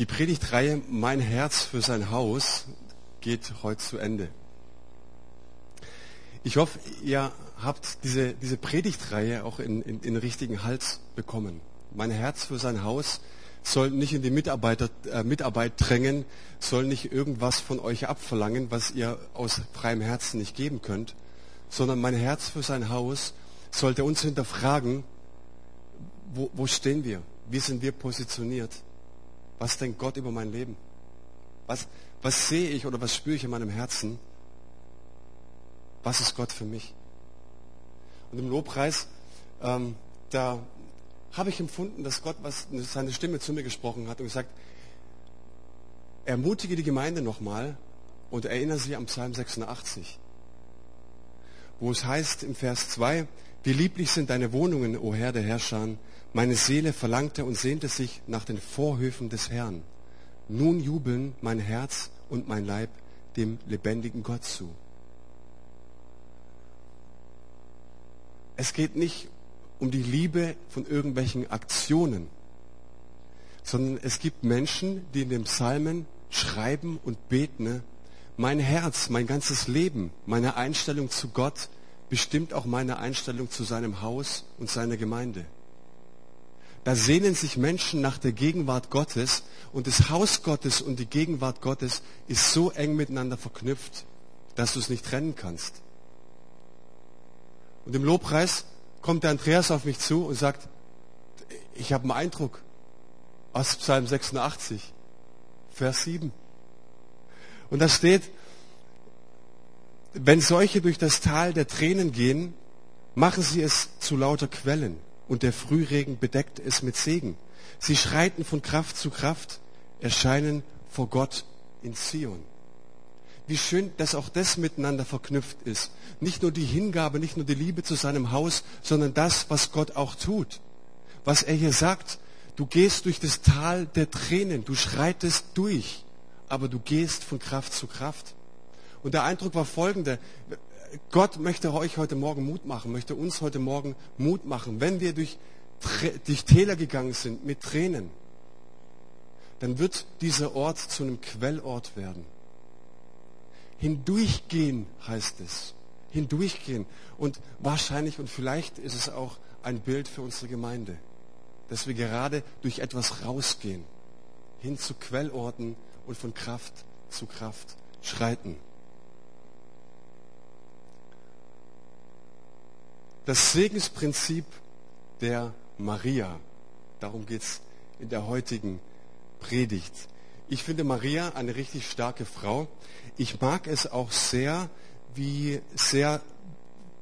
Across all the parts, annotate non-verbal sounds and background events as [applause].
Die Predigtreihe Mein Herz für sein Haus geht heute zu Ende. Ich hoffe, ihr habt diese, diese Predigtreihe auch in, in, in richtigen Hals bekommen. Mein Herz für sein Haus soll nicht in die Mitarbeiter, äh, Mitarbeit drängen, soll nicht irgendwas von euch abverlangen, was ihr aus freiem Herzen nicht geben könnt, sondern mein Herz für sein Haus sollte uns hinterfragen, wo, wo stehen wir? Wie sind wir positioniert? Was denkt Gott über mein Leben? Was, was sehe ich oder was spüre ich in meinem Herzen? Was ist Gott für mich? Und im Lobpreis, ähm, da habe ich empfunden, dass Gott was, seine Stimme zu mir gesprochen hat und gesagt, ermutige die Gemeinde nochmal und erinnere sie am Psalm 86, wo es heißt im Vers 2, wie lieblich sind deine Wohnungen, o Herr der Herrscher, meine Seele verlangte und sehnte sich nach den Vorhöfen des Herrn. Nun jubeln mein Herz und mein Leib dem lebendigen Gott zu. Es geht nicht um die Liebe von irgendwelchen Aktionen, sondern es gibt Menschen, die in den Psalmen schreiben und beten, mein Herz, mein ganzes Leben, meine Einstellung zu Gott bestimmt auch meine Einstellung zu seinem Haus und seiner Gemeinde. Da sehnen sich Menschen nach der Gegenwart Gottes und das Haus Gottes und die Gegenwart Gottes ist so eng miteinander verknüpft, dass du es nicht trennen kannst. Und im Lobpreis kommt der Andreas auf mich zu und sagt, ich habe einen Eindruck aus Psalm 86, Vers 7. Und da steht, wenn solche durch das Tal der Tränen gehen, machen sie es zu lauter Quellen und der Frühregen bedeckt es mit Segen. Sie schreiten von Kraft zu Kraft, erscheinen vor Gott in Zion. Wie schön, dass auch das miteinander verknüpft ist. Nicht nur die Hingabe, nicht nur die Liebe zu seinem Haus, sondern das, was Gott auch tut. Was er hier sagt, du gehst durch das Tal der Tränen, du schreitest durch, aber du gehst von Kraft zu Kraft. Und der Eindruck war folgender. Gott möchte euch heute Morgen Mut machen, möchte uns heute Morgen Mut machen. Wenn wir durch, durch Täler gegangen sind mit Tränen, dann wird dieser Ort zu einem Quellort werden. Hindurchgehen heißt es. Hindurchgehen. Und wahrscheinlich und vielleicht ist es auch ein Bild für unsere Gemeinde, dass wir gerade durch etwas rausgehen, hin zu Quellorten und von Kraft zu Kraft schreiten. Das Segensprinzip der Maria. Darum geht es in der heutigen Predigt. Ich finde Maria eine richtig starke Frau. Ich mag es auch sehr, wie sehr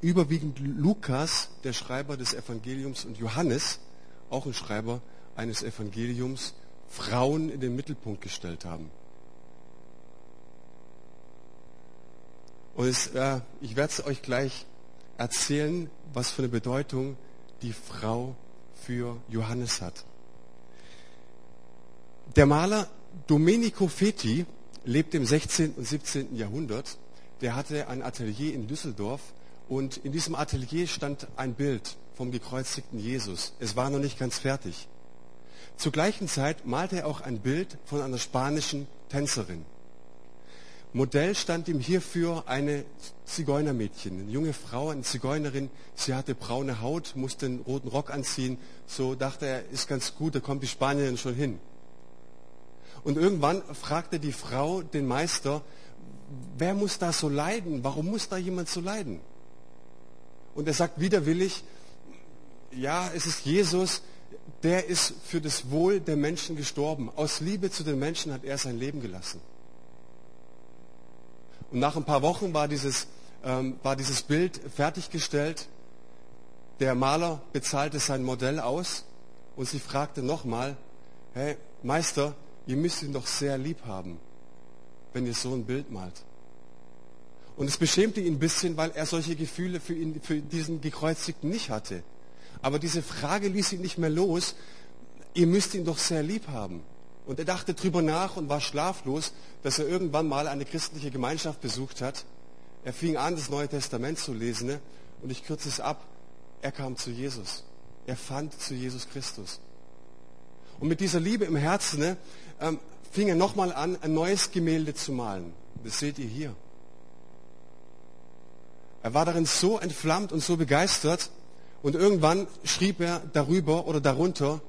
überwiegend Lukas, der Schreiber des Evangeliums, und Johannes, auch ein Schreiber eines Evangeliums, Frauen in den Mittelpunkt gestellt haben. Und es, äh, ich werde es euch gleich erzählen, was für eine Bedeutung die Frau für Johannes hat. Der Maler Domenico Feti lebte im 16. und 17. Jahrhundert. Der hatte ein Atelier in Düsseldorf und in diesem Atelier stand ein Bild vom gekreuzigten Jesus. Es war noch nicht ganz fertig. Zur gleichen Zeit malte er auch ein Bild von einer spanischen Tänzerin. Modell stand ihm hierfür eine Zigeunermädchen, eine junge Frau, eine Zigeunerin. Sie hatte braune Haut, musste einen roten Rock anziehen. So dachte er, ist ganz gut, da kommt die Spanierin schon hin. Und irgendwann fragte die Frau den Meister, wer muss da so leiden? Warum muss da jemand so leiden? Und er sagt widerwillig, ja, es ist Jesus, der ist für das Wohl der Menschen gestorben. Aus Liebe zu den Menschen hat er sein Leben gelassen. Und nach ein paar Wochen war dieses, ähm, war dieses Bild fertiggestellt. Der Maler bezahlte sein Modell aus und sie fragte nochmal, hey Meister, ihr müsst ihn doch sehr lieb haben, wenn ihr so ein Bild malt. Und es beschämte ihn ein bisschen, weil er solche Gefühle für, ihn, für diesen Gekreuzigten nicht hatte. Aber diese Frage ließ ihn nicht mehr los. Ihr müsst ihn doch sehr lieb haben. Und er dachte drüber nach und war schlaflos, dass er irgendwann mal eine christliche Gemeinschaft besucht hat. Er fing an, das Neue Testament zu lesen. Ne? Und ich kürze es ab. Er kam zu Jesus. Er fand zu Jesus Christus. Und mit dieser Liebe im Herzen ne, ähm, fing er nochmal an, ein neues Gemälde zu malen. Das seht ihr hier. Er war darin so entflammt und so begeistert und irgendwann schrieb er darüber oder darunter,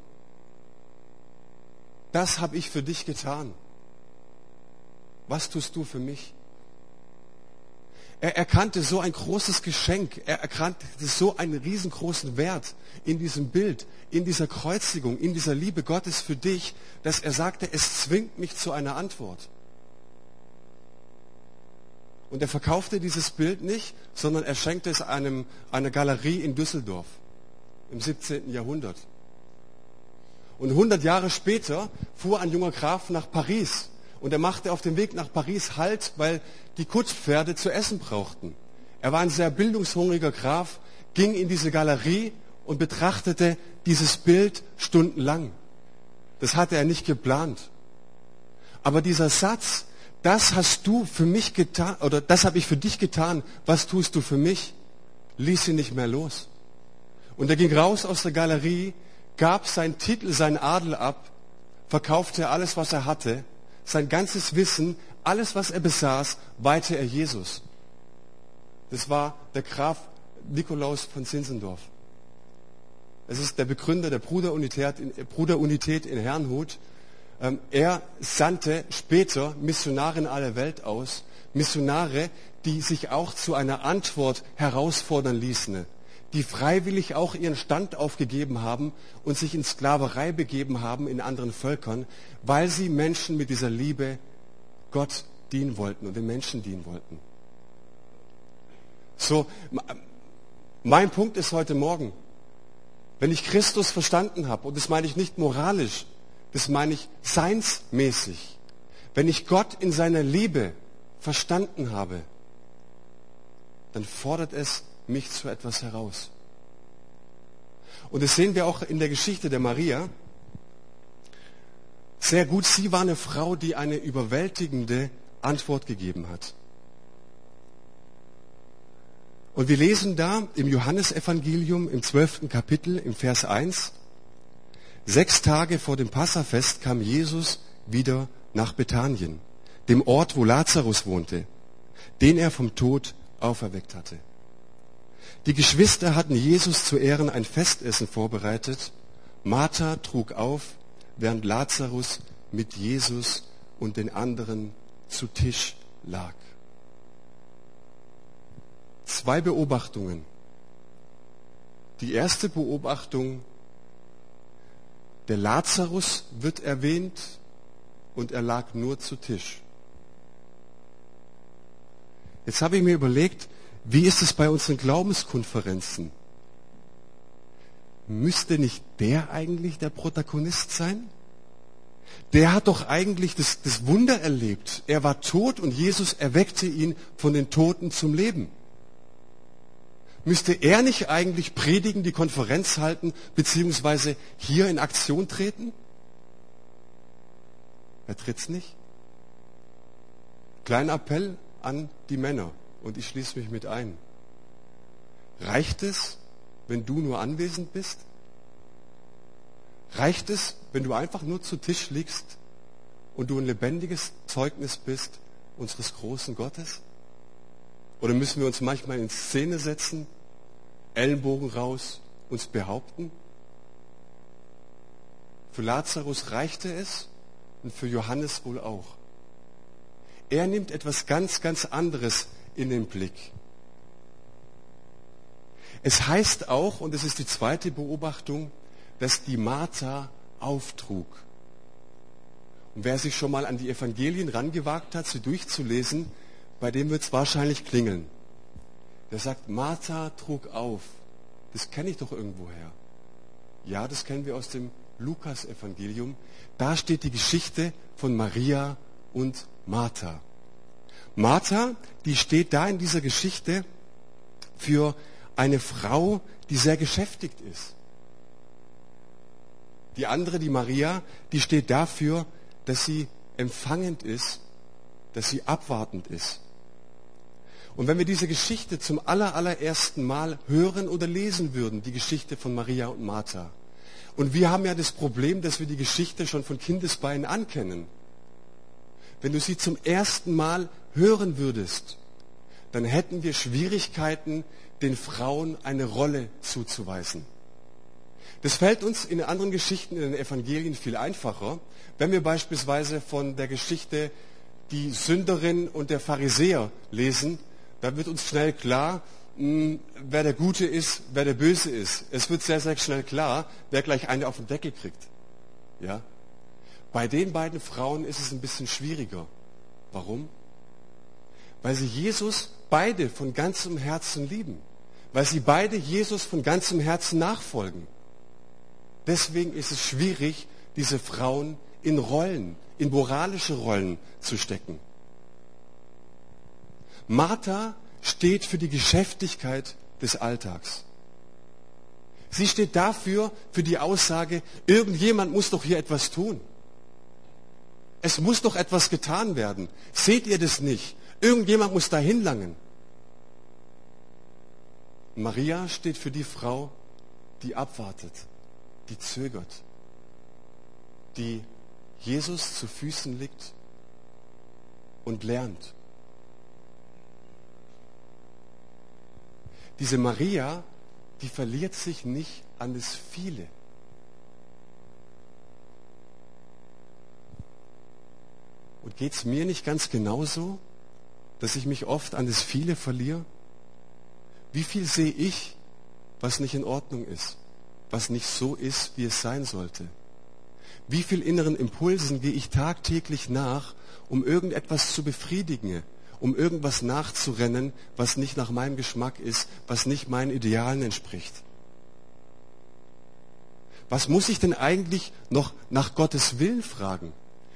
das habe ich für dich getan. Was tust du für mich? Er erkannte so ein großes Geschenk, er erkannte so einen riesengroßen Wert in diesem Bild, in dieser Kreuzigung, in dieser Liebe Gottes für dich, dass er sagte, es zwingt mich zu einer Antwort. Und er verkaufte dieses Bild nicht, sondern er schenkte es einem, einer Galerie in Düsseldorf im 17. Jahrhundert. Und 100 Jahre später fuhr ein junger Graf nach Paris und er machte auf dem Weg nach Paris Halt, weil die Kutschpferde zu essen brauchten. Er war ein sehr bildungshungriger Graf, ging in diese Galerie und betrachtete dieses Bild stundenlang. Das hatte er nicht geplant. Aber dieser Satz, das hast du für mich getan, oder das habe ich für dich getan, was tust du für mich, ließ ihn nicht mehr los. Und er ging raus aus der Galerie, gab seinen Titel, seinen Adel ab, verkaufte alles, was er hatte sein ganzes Wissen, alles, was er besaß, weihte er Jesus. Das war der Graf Nikolaus von Zinzendorf. Es ist der Begründer der Bruderunität in, Bruderunität in Herrnhut. Ähm, er sandte später Missionare in aller Welt aus. Missionare, die sich auch zu einer Antwort herausfordern ließen die freiwillig auch ihren Stand aufgegeben haben und sich in Sklaverei begeben haben in anderen Völkern, weil sie Menschen mit dieser Liebe Gott dienen wollten und den Menschen dienen wollten. So, mein Punkt ist heute Morgen, wenn ich Christus verstanden habe, und das meine ich nicht moralisch, das meine ich seinsmäßig, wenn ich Gott in seiner Liebe verstanden habe, dann fordert es mich zu etwas heraus. Und das sehen wir auch in der Geschichte der Maria. Sehr gut, sie war eine Frau, die eine überwältigende Antwort gegeben hat. Und wir lesen da im Johannesevangelium im zwölften Kapitel im Vers 1, sechs Tage vor dem Passafest kam Jesus wieder nach Bethanien, dem Ort, wo Lazarus wohnte, den er vom Tod auferweckt hatte. Die Geschwister hatten Jesus zu Ehren ein Festessen vorbereitet. Martha trug auf, während Lazarus mit Jesus und den anderen zu Tisch lag. Zwei Beobachtungen. Die erste Beobachtung, der Lazarus wird erwähnt und er lag nur zu Tisch. Jetzt habe ich mir überlegt, wie ist es bei unseren Glaubenskonferenzen? Müsste nicht der eigentlich der Protagonist sein? Der hat doch eigentlich das, das Wunder erlebt. Er war tot und Jesus erweckte ihn von den Toten zum Leben. Müsste er nicht eigentlich predigen, die Konferenz halten, beziehungsweise hier in Aktion treten? Er tritt's nicht. Kleiner Appell an die Männer und ich schließe mich mit ein. Reicht es, wenn du nur anwesend bist? Reicht es, wenn du einfach nur zu Tisch liegst und du ein lebendiges Zeugnis bist unseres großen Gottes? Oder müssen wir uns manchmal in Szene setzen, Ellenbogen raus, uns behaupten? Für Lazarus reichte es und für Johannes wohl auch. Er nimmt etwas ganz, ganz anderes in den Blick. Es heißt auch, und das ist die zweite Beobachtung, dass die Martha auftrug. Und wer sich schon mal an die Evangelien rangewagt hat, sie durchzulesen, bei dem wird es wahrscheinlich klingeln. Der sagt, Martha trug auf. Das kenne ich doch irgendwoher. Ja, das kennen wir aus dem Lukas-Evangelium. Da steht die Geschichte von Maria und Martha. Martha, die steht da in dieser Geschichte für eine Frau, die sehr geschäftigt ist. Die andere, die Maria, die steht dafür, dass sie empfangend ist, dass sie abwartend ist. Und wenn wir diese Geschichte zum allerersten Mal hören oder lesen würden, die Geschichte von Maria und Martha, Und wir haben ja das Problem, dass wir die Geschichte schon von Kindesbeinen ankennen. Wenn du sie zum ersten Mal hören würdest, dann hätten wir Schwierigkeiten, den Frauen eine Rolle zuzuweisen. Das fällt uns in anderen Geschichten in den Evangelien viel einfacher, wenn wir beispielsweise von der Geschichte die Sünderin und der Pharisäer lesen, da wird uns schnell klar, hm, wer der Gute ist, wer der Böse ist. Es wird sehr, sehr schnell klar, wer gleich eine auf den Deckel kriegt. Ja? Bei den beiden Frauen ist es ein bisschen schwieriger. Warum? Weil sie Jesus beide von ganzem Herzen lieben. Weil sie beide Jesus von ganzem Herzen nachfolgen. Deswegen ist es schwierig, diese Frauen in Rollen, in moralische Rollen zu stecken. Martha steht für die Geschäftigkeit des Alltags. Sie steht dafür, für die Aussage, irgendjemand muss doch hier etwas tun. Es muss doch etwas getan werden. Seht ihr das nicht? Irgendjemand muss dahin langen. Maria steht für die Frau, die abwartet, die zögert, die Jesus zu Füßen liegt und lernt. Diese Maria, die verliert sich nicht an das Viele. Und geht es mir nicht ganz genauso, dass ich mich oft an das Viele verliere? Wie viel sehe ich, was nicht in Ordnung ist, was nicht so ist, wie es sein sollte? Wie viel inneren Impulsen gehe ich tagtäglich nach, um irgendetwas zu befriedigen, um irgendwas nachzurennen, was nicht nach meinem Geschmack ist, was nicht meinen Idealen entspricht? Was muss ich denn eigentlich noch nach Gottes Willen fragen?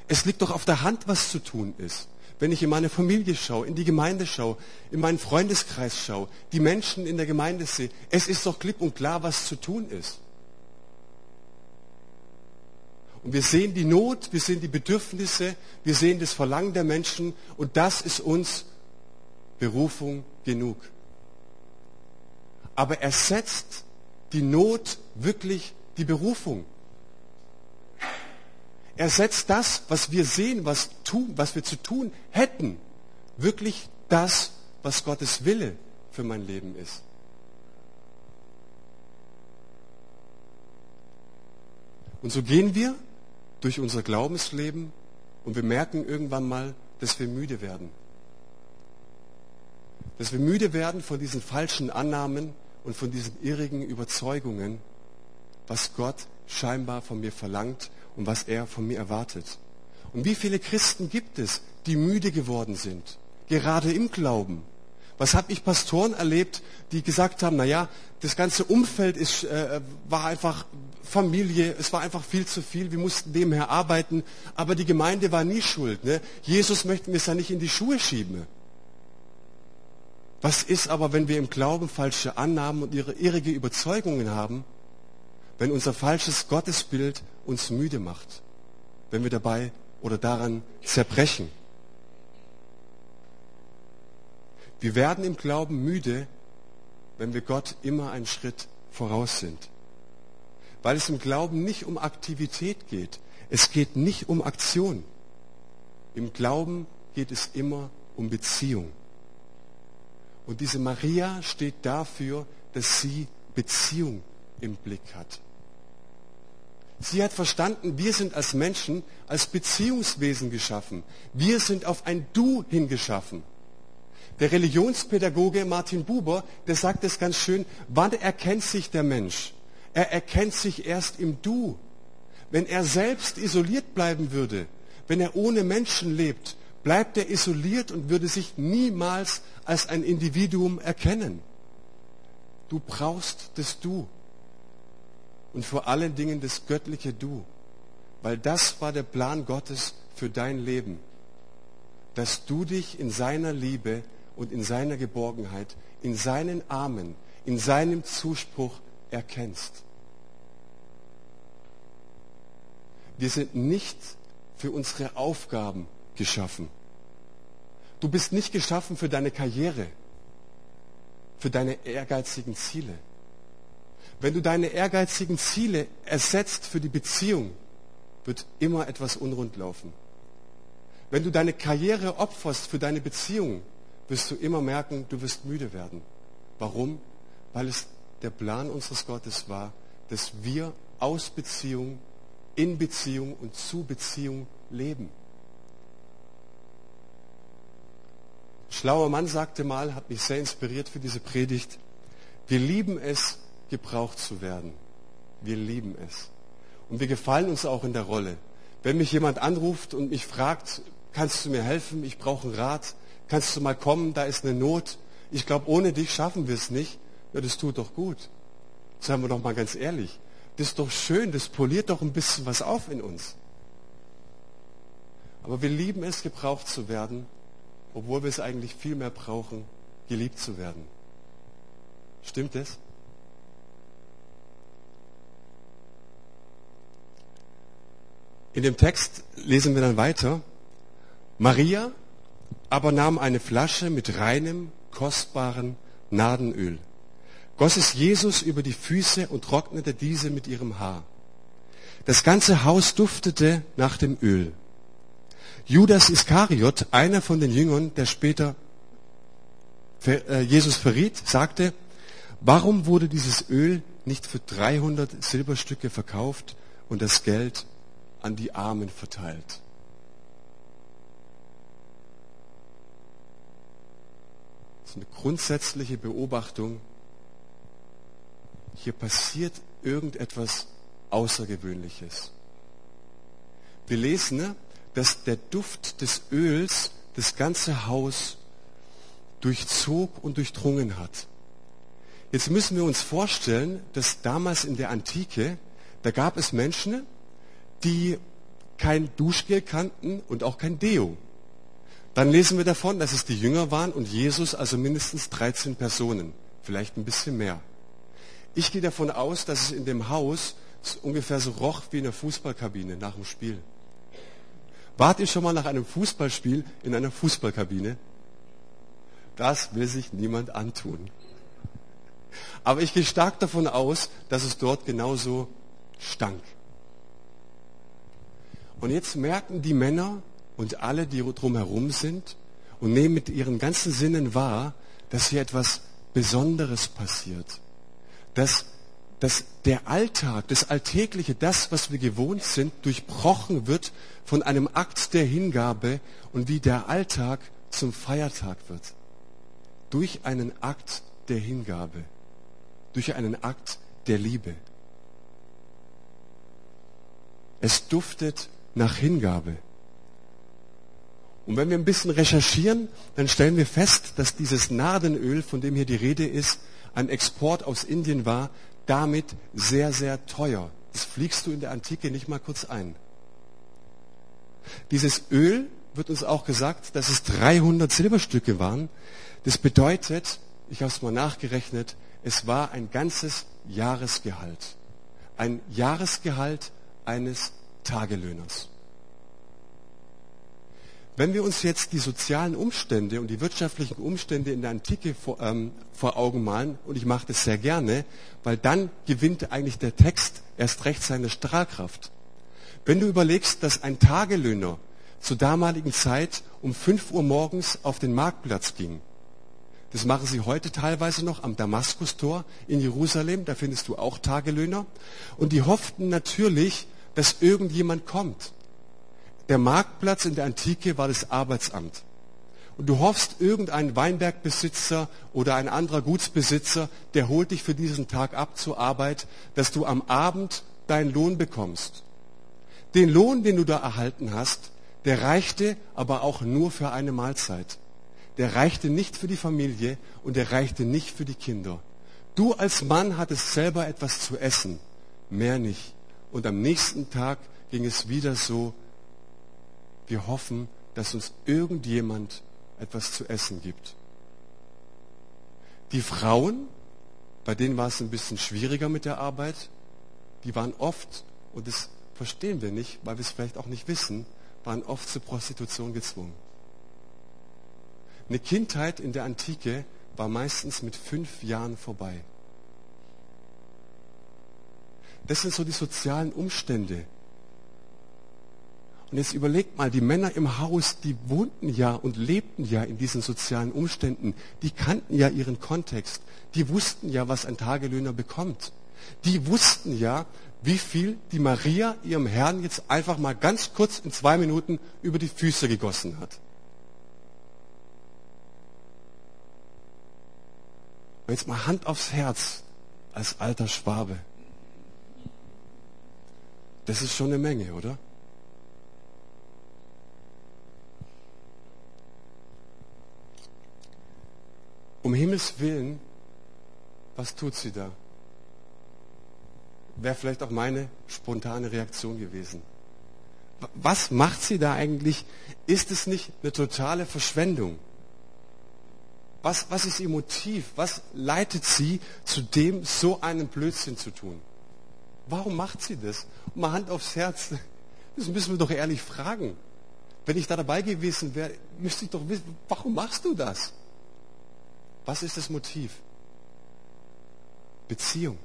Es liegt doch auf der Hand, was zu tun ist. Wenn ich in meine Familie schaue, in die Gemeinde schaue, in meinen Freundeskreis schaue, die Menschen in der Gemeinde sehe, es ist doch klipp und klar, was zu tun ist. Und wir sehen die Not, wir sehen die Bedürfnisse, wir sehen das Verlangen der Menschen und das ist uns Berufung genug. Aber ersetzt die Not wirklich die Berufung? Ersetzt das, was wir sehen, was, tun, was wir zu tun hätten, wirklich das, was Gottes Wille für mein Leben ist? Und so gehen wir durch unser Glaubensleben und wir merken irgendwann mal, dass wir müde werden. Dass wir müde werden von diesen falschen Annahmen und von diesen irrigen Überzeugungen, was Gott scheinbar von mir verlangt und was er von mir erwartet. Und wie viele Christen gibt es, die müde geworden sind, gerade im Glauben? Was habe ich Pastoren erlebt, die gesagt haben, naja, das ganze Umfeld ist, äh, war einfach Familie, es war einfach viel zu viel, wir mussten nebenher arbeiten, aber die Gemeinde war nie schuld. Ne? Jesus möchte mir es ja nicht in die Schuhe schieben. Was ist aber, wenn wir im Glauben falsche Annahmen und ihre irrige Überzeugungen haben, wenn unser falsches Gottesbild uns müde macht, wenn wir dabei oder daran zerbrechen? Wir werden im Glauben müde, wenn wir Gott immer einen Schritt voraus sind weil es im Glauben nicht um Aktivität geht. Es geht nicht um Aktion. Im Glauben geht es immer um Beziehung. Und diese Maria steht dafür, dass sie Beziehung im Blick hat. Sie hat verstanden, wir sind als Menschen, als Beziehungswesen geschaffen. Wir sind auf ein Du hingeschaffen. Der Religionspädagoge Martin Buber, der sagt es ganz schön, wann erkennt sich der Mensch? Er erkennt sich erst im Du. Wenn er selbst isoliert bleiben würde, wenn er ohne Menschen lebt, bleibt er isoliert und würde sich niemals als ein Individuum erkennen. Du brauchst das Du. Und vor allen Dingen das göttliche Du. Weil das war der Plan Gottes für dein Leben. Dass du dich in seiner Liebe und in seiner Geborgenheit, in seinen Armen, in seinem Zuspruch erkennst. Wir sind nicht für unsere Aufgaben geschaffen. Du bist nicht geschaffen für deine Karriere, für deine ehrgeizigen Ziele. Wenn du deine ehrgeizigen Ziele ersetzt für die Beziehung, wird immer etwas unrund laufen. Wenn du deine Karriere opferst für deine Beziehung, wirst du immer merken, du wirst müde werden. Warum? Weil es der Plan unseres Gottes war, dass wir aus Beziehung, in Beziehung und zu Beziehung leben. schlauer Mann sagte mal, hat mich sehr inspiriert für diese Predigt, wir lieben es, gebraucht zu werden. Wir lieben es. Und wir gefallen uns auch in der Rolle. Wenn mich jemand anruft und mich fragt, kannst du mir helfen, ich brauche einen Rat, kannst du mal kommen, da ist eine Not, ich glaube, ohne dich schaffen wir es nicht, ja, das tut doch gut. Seien wir doch mal ganz ehrlich. Das ist doch schön, das poliert doch ein bisschen was auf in uns. Aber wir lieben es, gebraucht zu werden obwohl wir es eigentlich viel mehr brauchen, geliebt zu werden. Stimmt es? In dem Text lesen wir dann weiter. Maria aber nahm eine Flasche mit reinem, kostbaren Nadenöl, goss es Jesus über die Füße und trocknete diese mit ihrem Haar. Das ganze Haus duftete nach dem Öl. Judas Iskariot, einer von den Jüngern, der später äh, Jesus verriet, sagte, warum wurde dieses Öl nicht für 300 Silberstücke verkauft und das Geld an die Armen verteilt? Das ist eine grundsätzliche Beobachtung. Hier passiert irgendetwas Außergewöhnliches. Wir lesen, ne, dass der Duft des Öls das ganze Haus durchzog und durchdrungen hat. Jetzt müssen wir uns vorstellen, dass damals in der Antike, da gab es Menschen, die kein Duschgel kannten und auch kein Deo. Dann lesen wir davon, dass es die Jünger waren und Jesus, also mindestens 13 Personen, vielleicht ein bisschen mehr. Ich gehe davon aus, dass es in dem Haus ungefähr so roch wie in der Fußballkabine nach dem Spiel. Wart ihr schon mal nach einem Fußballspiel in einer Fußballkabine? Das will sich niemand antun. Aber ich gehe stark davon aus, dass es dort genauso stank. Und jetzt merken die Männer und alle, die drumherum sind, und nehmen mit ihren ganzen Sinnen wahr, dass hier etwas Besonderes passiert. Dass dass der Alltag, das Alltägliche, das, was wir gewohnt sind, durchbrochen wird von einem Akt der Hingabe und wie der Alltag zum Feiertag wird. Durch einen Akt der Hingabe, durch einen Akt der Liebe. Es duftet nach Hingabe. Und wenn wir ein bisschen recherchieren, dann stellen wir fest, dass dieses Nardenöl, von dem hier die Rede ist, ein Export aus Indien war, damit sehr, sehr teuer. Das fliegst du in der Antike nicht mal kurz ein. Dieses Öl wird uns auch gesagt, dass es 300 Silberstücke waren. Das bedeutet, ich habe es mal nachgerechnet, es war ein ganzes Jahresgehalt. Ein Jahresgehalt eines Tagelöhners. Wenn wir uns jetzt die sozialen Umstände und die wirtschaftlichen Umstände in der Antike vor, ähm, vor Augen malen, und ich mache das sehr gerne, weil dann gewinnt eigentlich der Text erst recht seine Strahlkraft. Wenn du überlegst, dass ein Tagelöhner zur damaligen Zeit um 5 Uhr morgens auf den Marktplatz ging, das machen sie heute teilweise noch am Damaskustor in Jerusalem, da findest du auch Tagelöhner, und die hofften natürlich, dass irgendjemand kommt der Marktplatz in der Antike war das Arbeitsamt. Und du hoffst, irgendein Weinbergbesitzer oder ein anderer Gutsbesitzer, der holt dich für diesen Tag ab zur Arbeit, dass du am Abend deinen Lohn bekommst. Den Lohn, den du da erhalten hast, der reichte aber auch nur für eine Mahlzeit. Der reichte nicht für die Familie und der reichte nicht für die Kinder. Du als Mann hattest selber etwas zu essen, mehr nicht. Und am nächsten Tag ging es wieder so wir hoffen, dass uns irgendjemand etwas zu essen gibt. Die Frauen, bei denen war es ein bisschen schwieriger mit der Arbeit, die waren oft, und das verstehen wir nicht, weil wir es vielleicht auch nicht wissen, waren oft zur Prostitution gezwungen. Eine Kindheit in der Antike war meistens mit fünf Jahren vorbei. Das sind so die sozialen Umstände. Und jetzt überlegt mal, die Männer im Haus, die wohnten ja und lebten ja in diesen sozialen Umständen. Die kannten ja ihren Kontext. Die wussten ja, was ein Tagelöhner bekommt. Die wussten ja, wie viel die Maria ihrem Herrn jetzt einfach mal ganz kurz in zwei Minuten über die Füße gegossen hat. Und jetzt mal Hand aufs Herz als alter Schwabe. Das ist schon eine Menge, oder? Um Himmels Willen, was tut sie da? Wäre vielleicht auch meine spontane Reaktion gewesen. Was macht sie da eigentlich? Ist es nicht eine totale Verschwendung? Was, was ist ihr Motiv? Was leitet sie zu dem, so einen Blödsinn zu tun? Warum macht sie das? Und mal Hand aufs Herz, das müssen wir doch ehrlich fragen. Wenn ich da dabei gewesen wäre, müsste ich doch wissen, warum machst du das? Was ist das Motiv? Beziehung.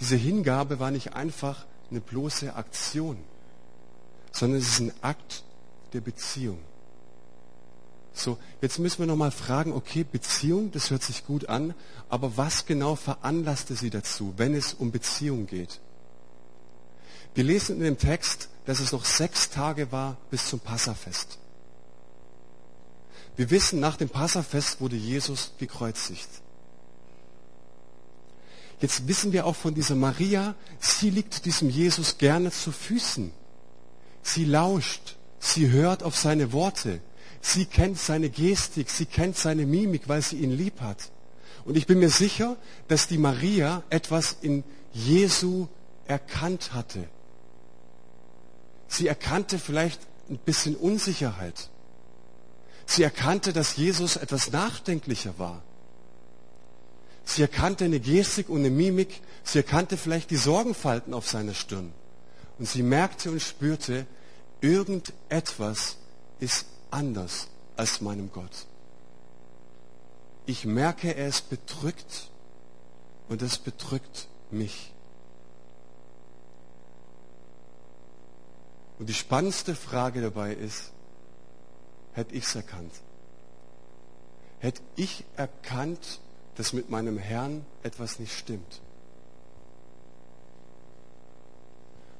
Diese Hingabe war nicht einfach eine bloße Aktion, sondern es ist ein Akt der Beziehung. So, jetzt müssen wir nochmal fragen, okay, Beziehung, das hört sich gut an, aber was genau veranlasste sie dazu, wenn es um Beziehung geht? Wir lesen in dem Text, dass es noch sechs Tage war bis zum Passafest. Wir wissen, nach dem Passafest wurde Jesus gekreuzigt. Jetzt wissen wir auch von dieser Maria, sie liegt diesem Jesus gerne zu Füßen. Sie lauscht, sie hört auf seine Worte, sie kennt seine Gestik, sie kennt seine Mimik, weil sie ihn lieb hat. Und ich bin mir sicher, dass die Maria etwas in Jesu erkannt hatte. Sie erkannte vielleicht ein bisschen Unsicherheit. Sie erkannte, dass Jesus etwas nachdenklicher war. Sie erkannte eine Gestik und eine Mimik. Sie erkannte vielleicht die Sorgenfalten auf seiner Stirn. Und sie merkte und spürte, irgendetwas ist anders als meinem Gott. Ich merke, er ist bedrückt und es bedrückt mich. Und die spannendste Frage dabei ist, hätte ich es erkannt? Hätte ich erkannt, dass mit meinem Herrn etwas nicht stimmt?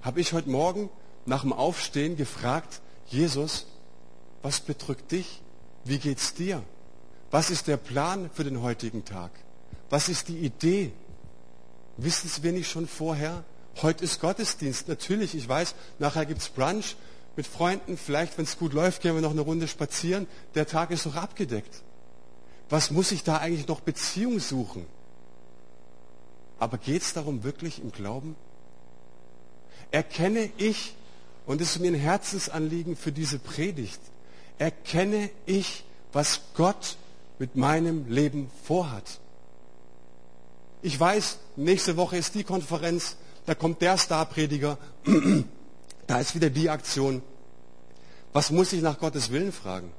Habe ich heute Morgen nach dem Aufstehen gefragt, Jesus, was bedrückt dich? Wie geht's dir? Was ist der Plan für den heutigen Tag? Was ist die Idee? Wissen wir nicht schon vorher? Heute ist Gottesdienst. Natürlich, ich weiß, nachher gibt's Brunch mit Freunden, vielleicht, wenn es gut läuft, gehen wir noch eine Runde spazieren. Der Tag ist doch abgedeckt. Was muss ich da eigentlich noch Beziehung suchen? Aber geht es darum wirklich im Glauben? Erkenne ich, und das ist mir ein Herzensanliegen für diese Predigt, erkenne ich, was Gott mit meinem Leben vorhat. Ich weiß, nächste Woche ist die Konferenz, da kommt der Starprediger, [clears throat] Da ist wieder die Aktion. Was muss ich nach Gottes Willen fragen?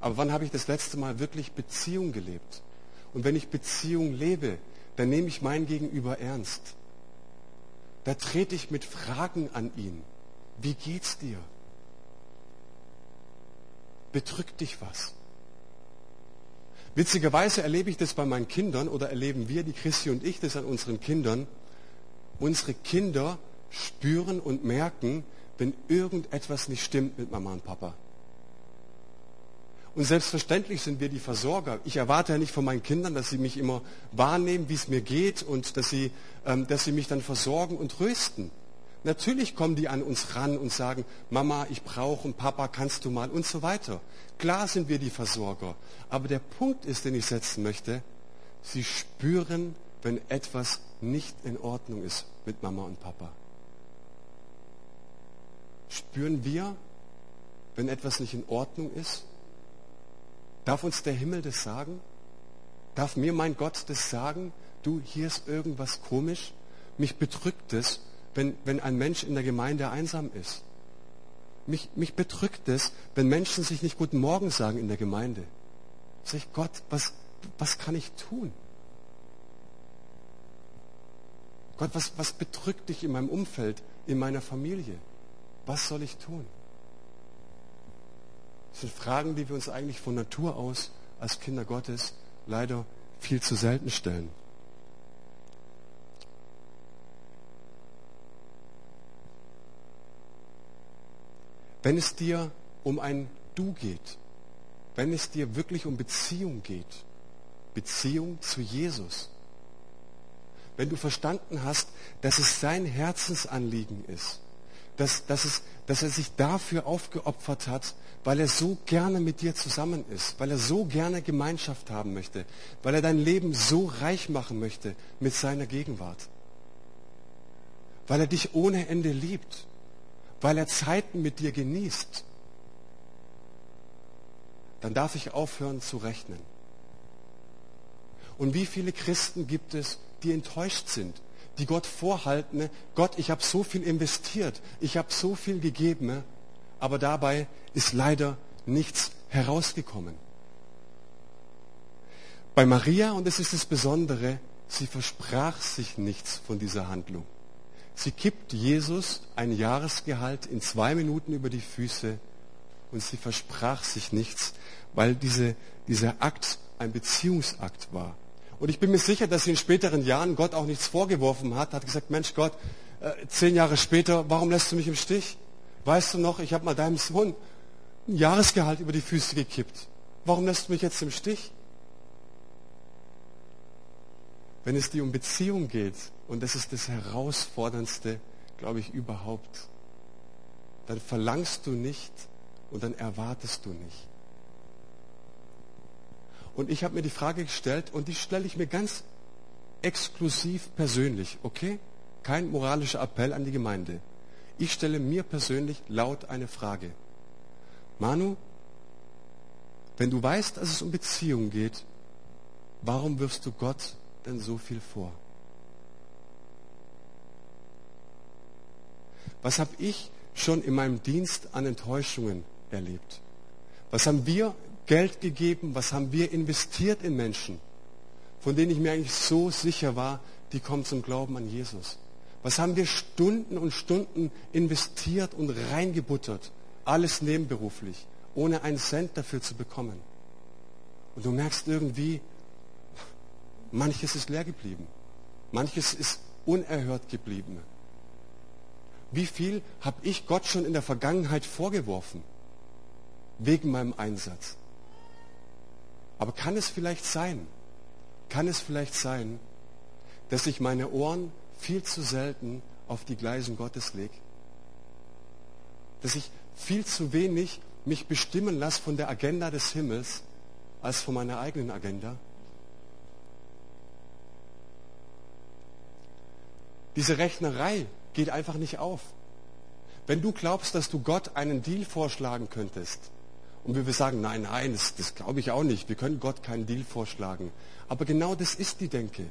Aber wann habe ich das letzte Mal wirklich Beziehung gelebt? Und wenn ich Beziehung lebe, dann nehme ich mein Gegenüber ernst. Da trete ich mit Fragen an ihn. Wie geht's dir? Bedrückt dich was? Witzigerweise erlebe ich das bei meinen Kindern oder erleben wir, die Christi und ich, das an unseren Kindern. Unsere Kinder spüren und merken, wenn irgendetwas nicht stimmt mit Mama und Papa. Und selbstverständlich sind wir die Versorger. Ich erwarte ja nicht von meinen Kindern, dass sie mich immer wahrnehmen, wie es mir geht und dass sie, ähm, dass sie mich dann versorgen und trösten. Natürlich kommen die an uns ran und sagen, Mama, ich brauche und Papa, kannst du mal und so weiter. Klar sind wir die Versorger. Aber der Punkt ist, den ich setzen möchte, sie spüren, wenn etwas nicht in Ordnung ist mit Mama und Papa. Spüren wir, wenn etwas nicht in Ordnung ist? Darf uns der Himmel das sagen? Darf mir mein Gott das sagen? Du, hier ist irgendwas komisch. Mich bedrückt es, wenn, wenn ein Mensch in der Gemeinde einsam ist. Mich, mich bedrückt es, wenn Menschen sich nicht Guten Morgen sagen in der Gemeinde. Sag ich, Gott, was, was kann ich tun? Gott, was, was bedrückt dich in meinem Umfeld, in meiner Familie? Was soll ich tun? Das sind Fragen, die wir uns eigentlich von Natur aus als Kinder Gottes leider viel zu selten stellen. Wenn es dir um ein Du geht, wenn es dir wirklich um Beziehung geht, Beziehung zu Jesus, wenn du verstanden hast, dass es sein Herzensanliegen ist, dass, dass, es, dass er sich dafür aufgeopfert hat, weil er so gerne mit dir zusammen ist, weil er so gerne Gemeinschaft haben möchte, weil er dein Leben so reich machen möchte mit seiner Gegenwart, weil er dich ohne Ende liebt, weil er Zeiten mit dir genießt, dann darf ich aufhören zu rechnen. Und wie viele Christen gibt es, die enttäuscht sind, die Gott vorhalten, Gott, ich habe so viel investiert, ich habe so viel gegeben, aber dabei ist leider nichts herausgekommen. Bei Maria, und das ist das Besondere, sie versprach sich nichts von dieser Handlung. Sie kippt Jesus ein Jahresgehalt in zwei Minuten über die Füße und sie versprach sich nichts, weil diese, dieser Akt ein Beziehungsakt war. Und ich bin mir sicher, dass sie in späteren Jahren Gott auch nichts vorgeworfen hat, hat gesagt, Mensch Gott, äh, zehn Jahre später, warum lässt du mich im Stich? Weißt du noch, ich habe mal deinem Sohn ein Jahresgehalt über die Füße gekippt. Warum lässt du mich jetzt im Stich? Wenn es dir um Beziehung geht, und das ist das Herausforderndste, glaube ich, überhaupt, dann verlangst du nicht und dann erwartest du nicht. Und ich habe mir die Frage gestellt und die stelle ich mir ganz exklusiv persönlich, okay? Kein moralischer Appell an die Gemeinde. Ich stelle mir persönlich laut eine Frage. Manu, wenn du weißt, dass es um Beziehungen geht, warum wirfst du Gott denn so viel vor? Was habe ich schon in meinem Dienst an Enttäuschungen erlebt? Was haben wir Geld gegeben, was haben wir investiert in Menschen, von denen ich mir eigentlich so sicher war, die kommen zum Glauben an Jesus. Was haben wir Stunden und Stunden investiert und reingebuttert, alles nebenberuflich, ohne einen Cent dafür zu bekommen. Und du merkst irgendwie, manches ist leer geblieben, manches ist unerhört geblieben. Wie viel habe ich Gott schon in der Vergangenheit vorgeworfen, wegen meinem Einsatz? Aber kann es vielleicht sein, kann es vielleicht sein, dass ich meine Ohren viel zu selten auf die Gleisen Gottes lege? Dass ich viel zu wenig mich bestimmen lasse von der Agenda des Himmels als von meiner eigenen Agenda? Diese Rechnerei geht einfach nicht auf. Wenn du glaubst, dass du Gott einen Deal vorschlagen könntest, und wir sagen, nein, nein, das, das glaube ich auch nicht. Wir können Gott keinen Deal vorschlagen. Aber genau das ist die Denke.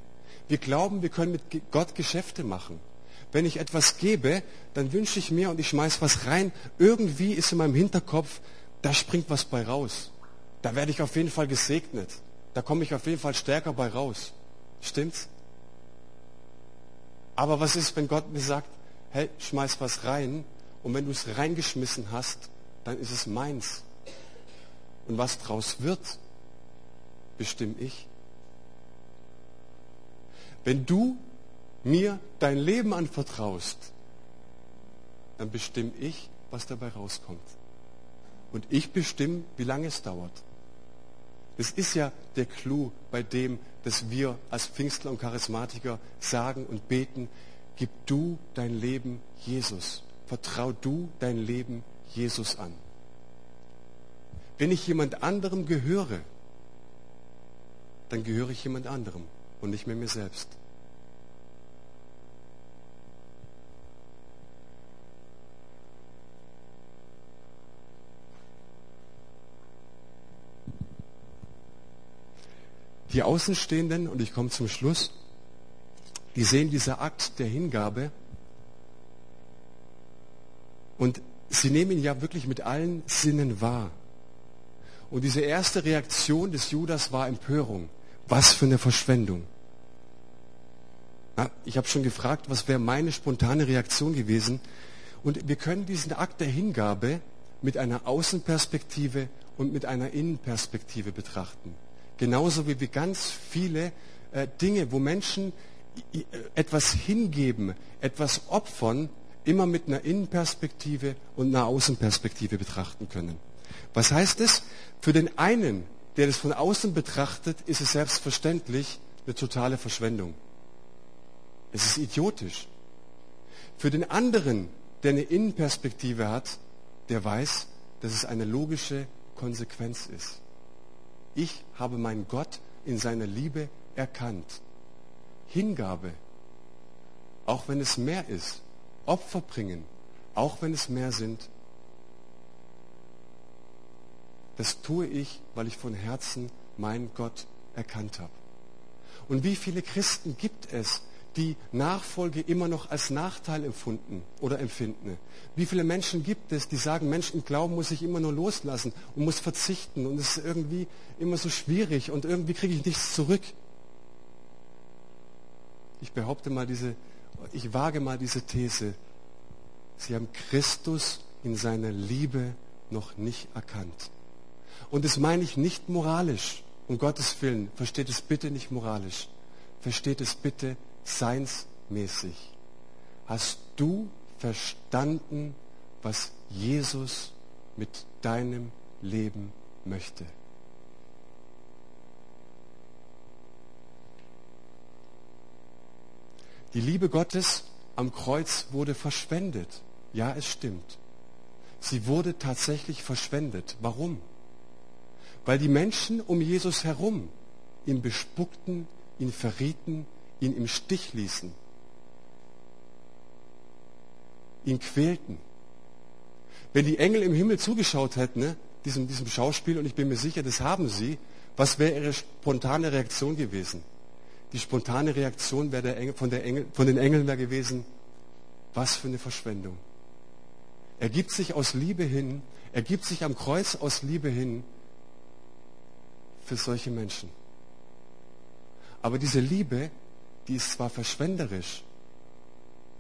Wir glauben, wir können mit Gott Geschäfte machen. Wenn ich etwas gebe, dann wünsche ich mir und ich schmeiß was rein. Irgendwie ist in meinem Hinterkopf, da springt was bei raus. Da werde ich auf jeden Fall gesegnet. Da komme ich auf jeden Fall stärker bei raus. Stimmt's? Aber was ist, wenn Gott mir sagt, hey, schmeiß was rein und wenn du es reingeschmissen hast, dann ist es meins. Und was draus wird, bestimme ich. Wenn du mir dein Leben anvertraust, dann bestimme ich, was dabei rauskommt. Und ich bestimme, wie lange es dauert. Das ist ja der Clou bei dem, dass wir als Pfingstler und Charismatiker sagen und beten, gib du dein Leben Jesus. Vertrau du dein Leben Jesus an. Wenn ich jemand anderem gehöre, dann gehöre ich jemand anderem und nicht mehr mir selbst. Die Außenstehenden, und ich komme zum Schluss, die sehen dieser Akt der Hingabe und sie nehmen ihn ja wirklich mit allen Sinnen wahr. Und diese erste Reaktion des Judas war Empörung. Was für eine Verschwendung. Ja, ich habe schon gefragt, was wäre meine spontane Reaktion gewesen. Und wir können diesen Akt der Hingabe mit einer Außenperspektive und mit einer Innenperspektive betrachten. Genauso wie wir ganz viele äh, Dinge, wo Menschen etwas hingeben, etwas opfern, immer mit einer Innenperspektive und einer Außenperspektive betrachten können. Was heißt es? Für den einen, der das von außen betrachtet, ist es selbstverständlich eine totale Verschwendung. Es ist idiotisch. Für den anderen, der eine Innenperspektive hat, der weiß, dass es eine logische Konsequenz ist. Ich habe meinen Gott in seiner Liebe erkannt. Hingabe, auch wenn es mehr ist, Opfer bringen, auch wenn es mehr sind, das tue ich, weil ich von Herzen meinen Gott erkannt habe. Und wie viele Christen gibt es, die Nachfolge immer noch als Nachteil empfunden oder empfinden? Wie viele Menschen gibt es, die sagen, Mensch, im Glauben muss ich immer nur loslassen und muss verzichten und es ist irgendwie immer so schwierig und irgendwie kriege ich nichts zurück? Ich behaupte mal diese, ich wage mal diese These. Sie haben Christus in seiner Liebe noch nicht erkannt. Und das meine ich nicht moralisch, um Gottes Willen. Versteht es bitte nicht moralisch. Versteht es bitte seinsmäßig. Hast du verstanden, was Jesus mit deinem Leben möchte? Die Liebe Gottes am Kreuz wurde verschwendet. Ja, es stimmt. Sie wurde tatsächlich verschwendet. Warum? Weil die Menschen um Jesus herum ihn bespuckten, ihn verrieten, ihn im Stich ließen, ihn quälten. Wenn die Engel im Himmel zugeschaut hätten, ne, diesem, diesem Schauspiel, und ich bin mir sicher, das haben sie, was wäre ihre spontane Reaktion gewesen? Die spontane Reaktion wäre der Engel, von, der Engel, von den Engeln wäre gewesen, was für eine Verschwendung. Er gibt sich aus Liebe hin, er gibt sich am Kreuz aus Liebe hin für solche Menschen. Aber diese Liebe, die ist zwar verschwenderisch,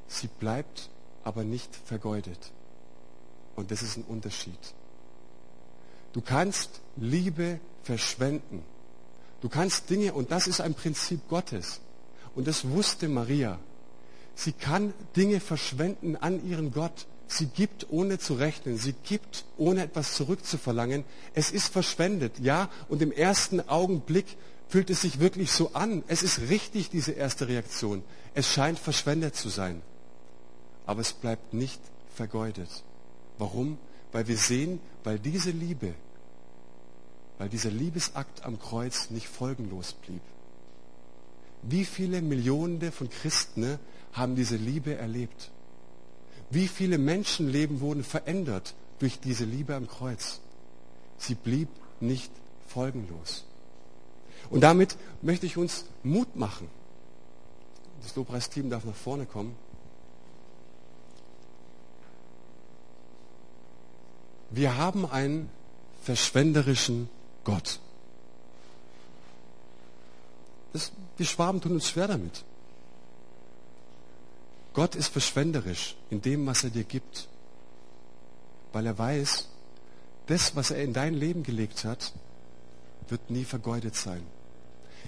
sie bleibt aber nicht vergeudet. Und das ist ein Unterschied. Du kannst Liebe verschwenden. Du kannst Dinge, und das ist ein Prinzip Gottes. Und das wusste Maria. Sie kann Dinge verschwenden an ihren Gott. Sie gibt ohne zu rechnen. Sie gibt ohne etwas zurückzuverlangen. Es ist verschwendet, ja. Und im ersten Augenblick fühlt es sich wirklich so an. Es ist richtig, diese erste Reaktion. Es scheint verschwendet zu sein. Aber es bleibt nicht vergeudet. Warum? Weil wir sehen, weil diese Liebe, weil dieser Liebesakt am Kreuz nicht folgenlos blieb. Wie viele Millionen von Christen haben diese Liebe erlebt? Wie viele Menschenleben wurden verändert durch diese Liebe am Kreuz? Sie blieb nicht folgenlos. Und damit möchte ich uns Mut machen. Das Lobpreisteam darf nach vorne kommen. Wir haben einen verschwenderischen Gott. Das, die Schwaben tun uns schwer damit. Gott ist verschwenderisch in dem, was er dir gibt, weil er weiß, das, was er in dein Leben gelegt hat, wird nie vergeudet sein.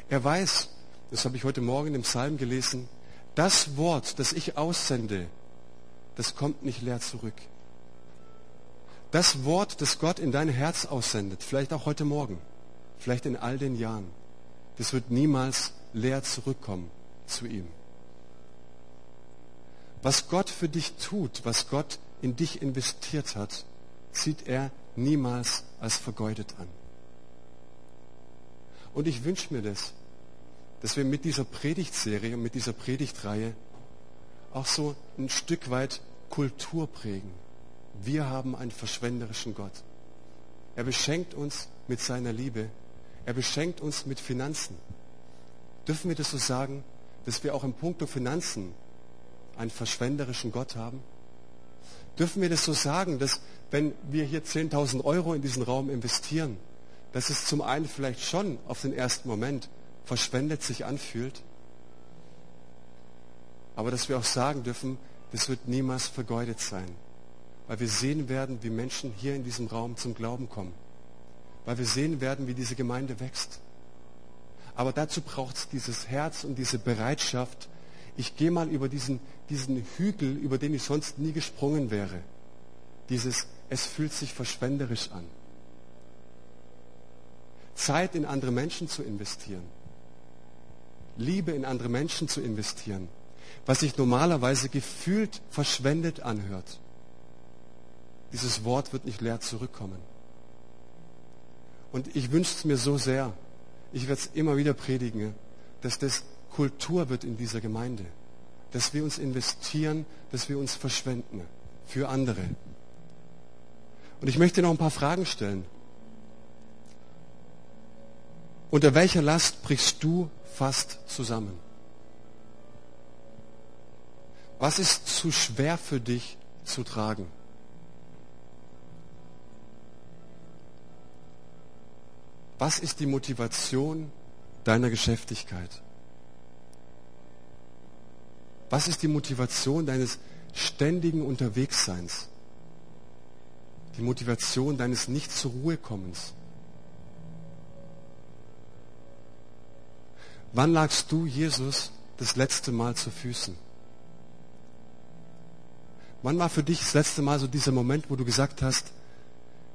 Er weiß, das habe ich heute Morgen im Psalm gelesen, das Wort, das ich aussende, das kommt nicht leer zurück. Das Wort, das Gott in dein Herz aussendet, vielleicht auch heute Morgen, vielleicht in all den Jahren, das wird niemals leer zurückkommen zu ihm. Was Gott für dich tut, was Gott in dich investiert hat, sieht er niemals als vergeudet an. Und ich wünsche mir das, dass wir mit dieser Predigtserie und mit dieser Predigtreihe auch so ein Stück weit Kultur prägen. Wir haben einen verschwenderischen Gott. Er beschenkt uns mit seiner Liebe. Er beschenkt uns mit Finanzen. Dürfen wir das so sagen, dass wir auch im Punkt Finanzen einen verschwenderischen Gott haben? Dürfen wir das so sagen, dass wenn wir hier 10.000 Euro in diesen Raum investieren, dass es zum einen vielleicht schon auf den ersten Moment verschwendet sich anfühlt, aber dass wir auch sagen dürfen, das wird niemals vergeudet sein, weil wir sehen werden, wie Menschen hier in diesem Raum zum Glauben kommen, weil wir sehen werden, wie diese Gemeinde wächst. Aber dazu braucht es dieses Herz und diese Bereitschaft, ich gehe mal über diesen, diesen Hügel, über den ich sonst nie gesprungen wäre. Dieses, es fühlt sich verschwenderisch an. Zeit in andere Menschen zu investieren. Liebe in andere Menschen zu investieren. Was sich normalerweise gefühlt verschwendet anhört. Dieses Wort wird nicht leer zurückkommen. Und ich wünsche es mir so sehr, ich werde es immer wieder predigen, dass das Kultur wird in dieser Gemeinde. Dass wir uns investieren, dass wir uns verschwenden für andere. Und ich möchte noch ein paar Fragen stellen. Unter welcher Last brichst du fast zusammen? Was ist zu schwer für dich zu tragen? Was ist die Motivation deiner Geschäftigkeit? Was ist die Motivation deines ständigen Unterwegsseins? Die Motivation deines nicht Wann lagst du Jesus das letzte Mal zu Füßen? Wann war für dich das letzte Mal so dieser Moment, wo du gesagt hast,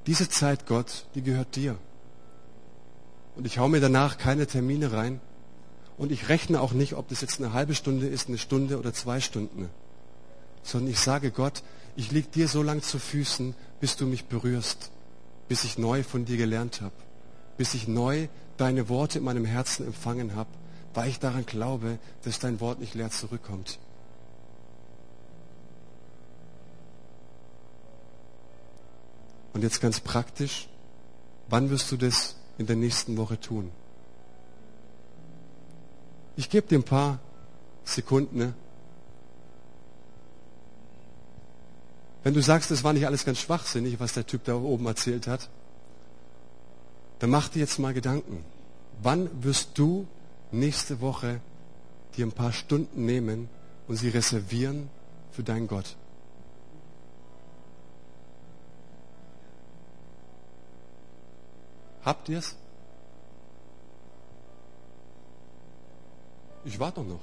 diese Zeit, Gott, die gehört dir? Und ich hau mir danach keine Termine rein. Und ich rechne auch nicht, ob das jetzt eine halbe Stunde ist, eine Stunde oder zwei Stunden. Sondern ich sage Gott, ich lieg dir so lang zu Füßen, bis du mich berührst, bis ich neu von dir gelernt habe, bis ich neu deine Worte in meinem Herzen empfangen habe weil ich daran glaube, dass dein Wort nicht leer zurückkommt. Und jetzt ganz praktisch, wann wirst du das in der nächsten Woche tun? Ich gebe dir ein paar Sekunden. Ne? Wenn du sagst, das war nicht alles ganz schwachsinnig, was der Typ da oben erzählt hat, dann mach dir jetzt mal Gedanken. Wann wirst du nächste Woche dir ein paar Stunden nehmen und sie reservieren für deinen Gott. Habt ihr es? Ich warte noch.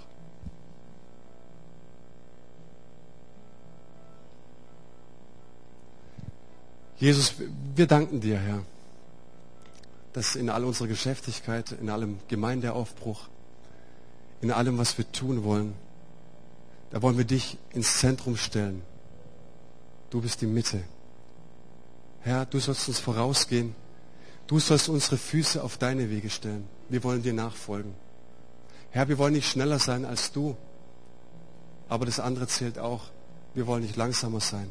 Jesus, wir danken dir, Herr dass in all unserer Geschäftigkeit, in allem Gemeindeaufbruch, in allem, was wir tun wollen, da wollen wir dich ins Zentrum stellen. Du bist die Mitte. Herr, du sollst uns vorausgehen. Du sollst unsere Füße auf deine Wege stellen. Wir wollen dir nachfolgen. Herr, wir wollen nicht schneller sein als du. Aber das andere zählt auch. Wir wollen nicht langsamer sein.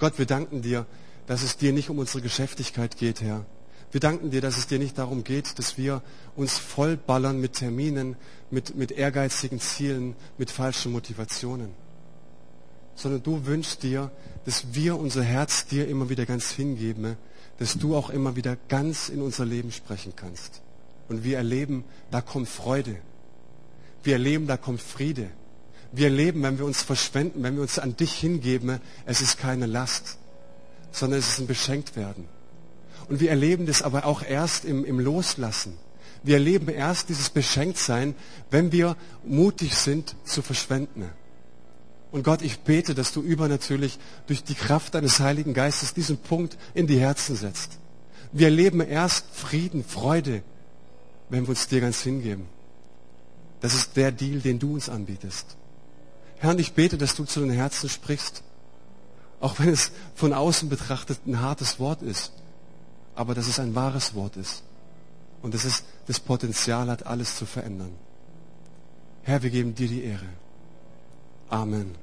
Gott, wir danken dir, dass es dir nicht um unsere Geschäftigkeit geht, Herr. Wir danken dir, dass es dir nicht darum geht, dass wir uns vollballern mit Terminen, mit, mit ehrgeizigen Zielen, mit falschen Motivationen. Sondern du wünschst dir, dass wir unser Herz dir immer wieder ganz hingeben, dass du auch immer wieder ganz in unser Leben sprechen kannst. Und wir erleben, da kommt Freude. Wir erleben, da kommt Friede. Wir erleben, wenn wir uns verschwenden, wenn wir uns an dich hingeben, es ist keine Last sondern es ist ein Beschenktwerden. Und wir erleben das aber auch erst im, im Loslassen. Wir erleben erst dieses Beschenktsein, wenn wir mutig sind zu verschwenden. Und Gott, ich bete, dass du übernatürlich durch die Kraft deines Heiligen Geistes diesen Punkt in die Herzen setzt. Wir erleben erst Frieden, Freude, wenn wir uns dir ganz hingeben. Das ist der Deal, den du uns anbietest. Herr, ich bete, dass du zu den Herzen sprichst auch wenn es von außen betrachtet ein hartes Wort ist. Aber dass es ein wahres Wort ist. Und dass es das Potenzial hat, alles zu verändern. Herr, wir geben dir die Ehre. Amen.